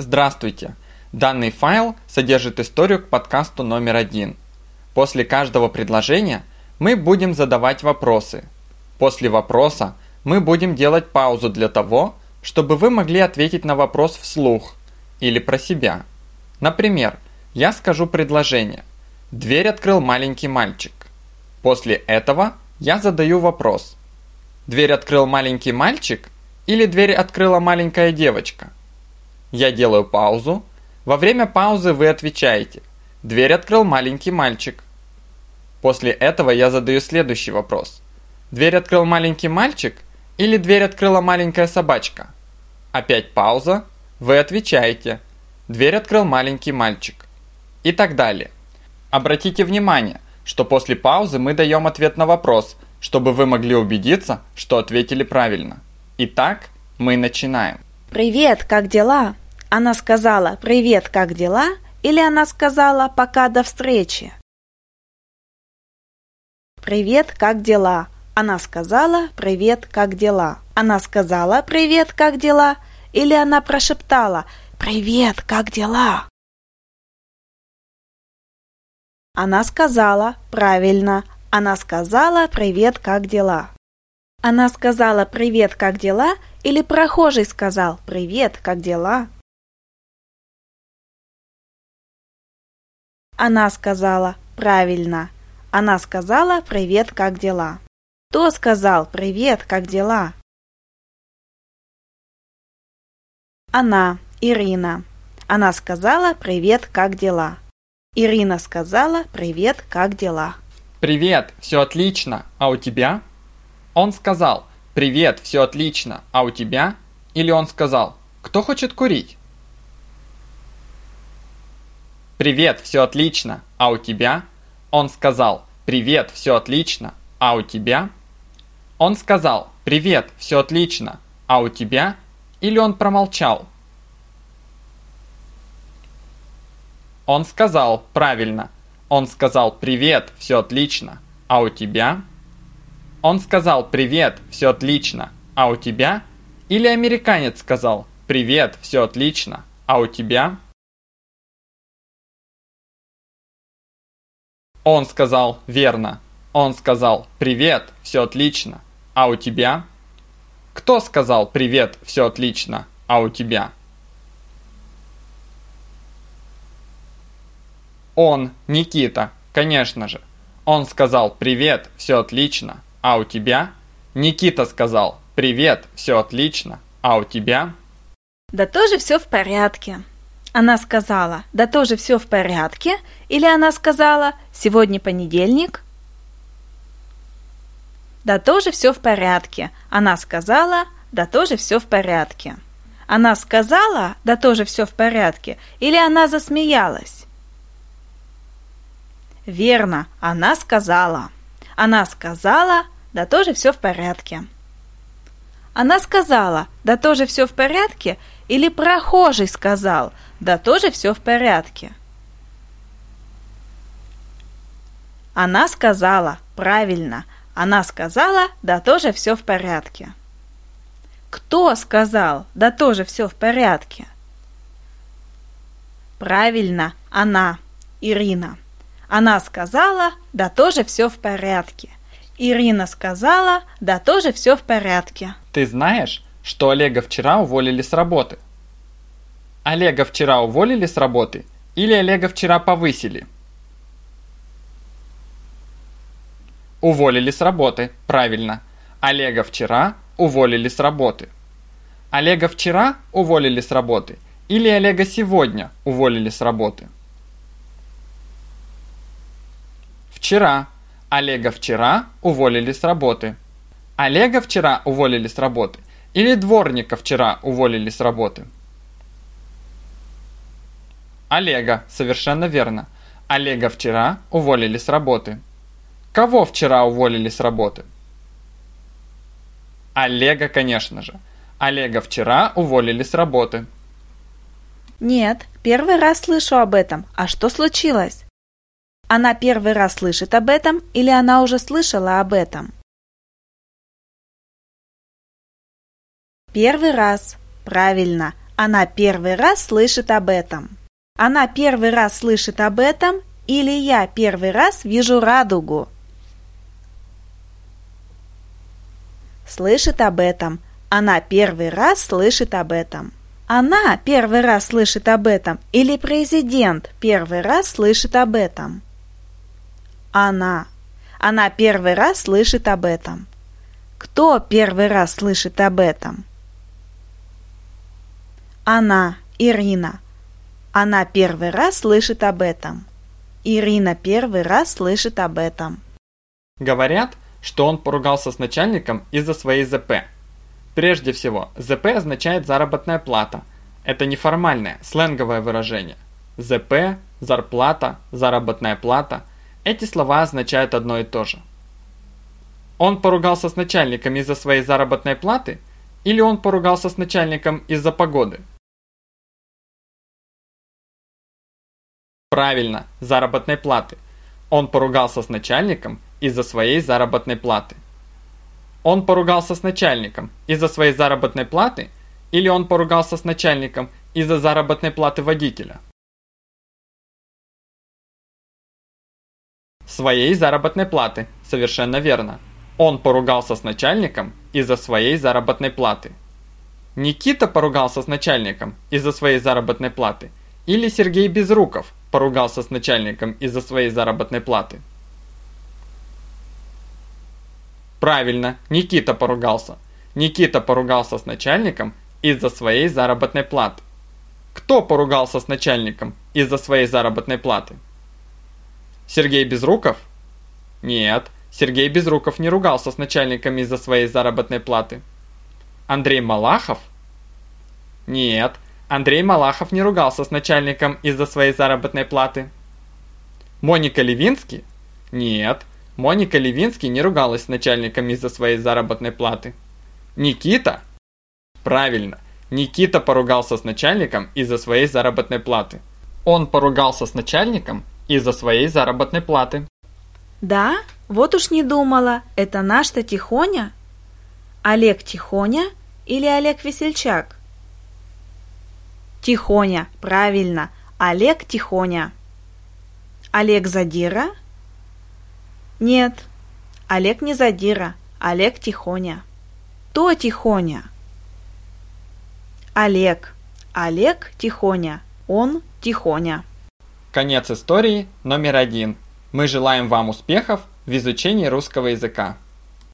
Здравствуйте! Данный файл содержит историю к подкасту номер один. После каждого предложения мы будем задавать вопросы. После вопроса мы будем делать паузу для того, чтобы вы могли ответить на вопрос вслух или про себя. Например, я скажу предложение. Дверь открыл маленький мальчик. После этого я задаю вопрос. Дверь открыл маленький мальчик или дверь открыла маленькая девочка? Я делаю паузу. Во время паузы вы отвечаете. Дверь открыл маленький мальчик. После этого я задаю следующий вопрос. Дверь открыл маленький мальчик или дверь открыла маленькая собачка? Опять пауза. Вы отвечаете. Дверь открыл маленький мальчик. И так далее. Обратите внимание, что после паузы мы даем ответ на вопрос, чтобы вы могли убедиться, что ответили правильно. Итак, мы начинаем. Привет, как дела? Она сказала «Привет, как дела?» или она сказала «Пока до встречи»? Привет, как дела? Она сказала «Привет, как дела?» Она сказала «Привет, как дела?» или она прошептала «Привет, как дела?» Она сказала «Правильно». Она сказала «Привет, как дела?» Она сказала «Привет, как дела?» или прохожий сказал «Привет, как дела?» Она сказала «Правильно». Она сказала «Привет, как дела?» Кто сказал «Привет, как дела?» Она, Ирина. Она сказала «Привет, как дела?» Ирина сказала «Привет, как дела?» Привет, все отлично, а у тебя? Он сказал «Привет, все отлично, а у тебя?» Или он сказал «Кто хочет курить?» «Привет, все отлично, а у тебя?» Он сказал «Привет, все отлично, а у тебя?» Он сказал «Привет, все отлично, а у тебя?» Или он промолчал? Он сказал правильно. Он сказал «Привет, все отлично, а у тебя?» Он сказал «Привет, все отлично, а у тебя?» Или американец сказал «Привет, все отлично, а у тебя?» Он сказал «Верно». Он сказал «Привет, все отлично, а у тебя?» Кто сказал «Привет, все отлично, а у тебя?» Он, Никита, конечно же. Он сказал «Привет, все отлично, а у тебя?» Никита сказал «Привет, все отлично, а у тебя?» Да тоже все в порядке. Она сказала, да тоже все в порядке, или она сказала, сегодня понедельник? Да тоже все в порядке. Она сказала, да тоже все в порядке. Она сказала, да тоже все в порядке, или она засмеялась? Верно, она сказала. Она сказала, да тоже все в порядке. Она сказала, да тоже все в порядке, или прохожий сказал, да тоже все в порядке. Она сказала, правильно, она сказала, да тоже все в порядке. Кто сказал, да тоже все в порядке? Правильно, она, Ирина. Она сказала, да тоже все в порядке. Ирина сказала, да тоже все в порядке. Ты знаешь, что Олега вчера уволили с работы? Олега вчера уволили с работы или Олега вчера повысили? Уволили с работы, правильно. Олега вчера уволили с работы. Олега вчера уволили с работы или Олега сегодня уволили с работы? Вчера Олега вчера уволили с работы. Олега вчера уволили с работы. Или дворника вчера уволили с работы. Олега, совершенно верно. Олега вчера уволили с работы. Кого вчера уволили с работы? Олега, конечно же. Олега вчера уволили с работы. Нет, первый раз слышу об этом. А что случилось? Она первый раз слышит об этом или она уже слышала об этом? Первый раз. Правильно. Она первый раз слышит об этом. Она первый раз слышит об этом или я первый раз вижу радугу. Слышит об этом. Она первый раз слышит об этом. Она первый раз слышит об этом или президент первый раз слышит об этом? Она. Она первый раз слышит об этом. Кто первый раз слышит об этом? Она, Ирина. Она первый раз слышит об этом. Ирина первый раз слышит об этом. Говорят, что он поругался с начальником из-за своей ЗП. Прежде всего, ЗП означает заработная плата. Это неформальное, сленговое выражение. ЗП, зарплата, заработная плата – эти слова означают одно и то же. Он поругался с начальником из-за своей заработной платы или он поругался с начальником из-за погоды? Правильно, заработной платы. Он поругался с начальником из-за своей заработной платы. Он поругался с начальником из-за своей заработной платы или он поругался с начальником из-за заработной платы водителя? Своей заработной платы, совершенно верно. Он поругался с начальником из-за своей заработной платы. Никита поругался с начальником из-за своей заработной платы или Сергей Безруков поругался с начальником из-за своей заработной платы? Правильно, Никита поругался. Никита поругался с начальником из-за своей заработной платы. Кто поругался с начальником из-за своей заработной платы? Сергей Безруков? Нет, Сергей Безруков не ругался с начальником из-за своей заработной платы. Андрей Малахов? Нет, Андрей Малахов не ругался с начальником из-за своей заработной платы. Моника Левинский? Нет, Моника Левинский не ругалась с начальником из-за своей заработной платы. Никита? Правильно, Никита поругался с начальником из-за своей заработной платы. Он поругался с начальником из-за своей заработной платы. Да? Вот уж не думала. Это наш-то Тихоня? Олег Тихоня или Олег Весельчак? Тихоня, правильно. Олег Тихоня. Олег Задира? Нет, Олег не Задира, Олег Тихоня. То Тихоня. Олег. Олег Тихоня. Он Тихоня. Конец истории номер один. Мы желаем вам успехов в изучении русского языка.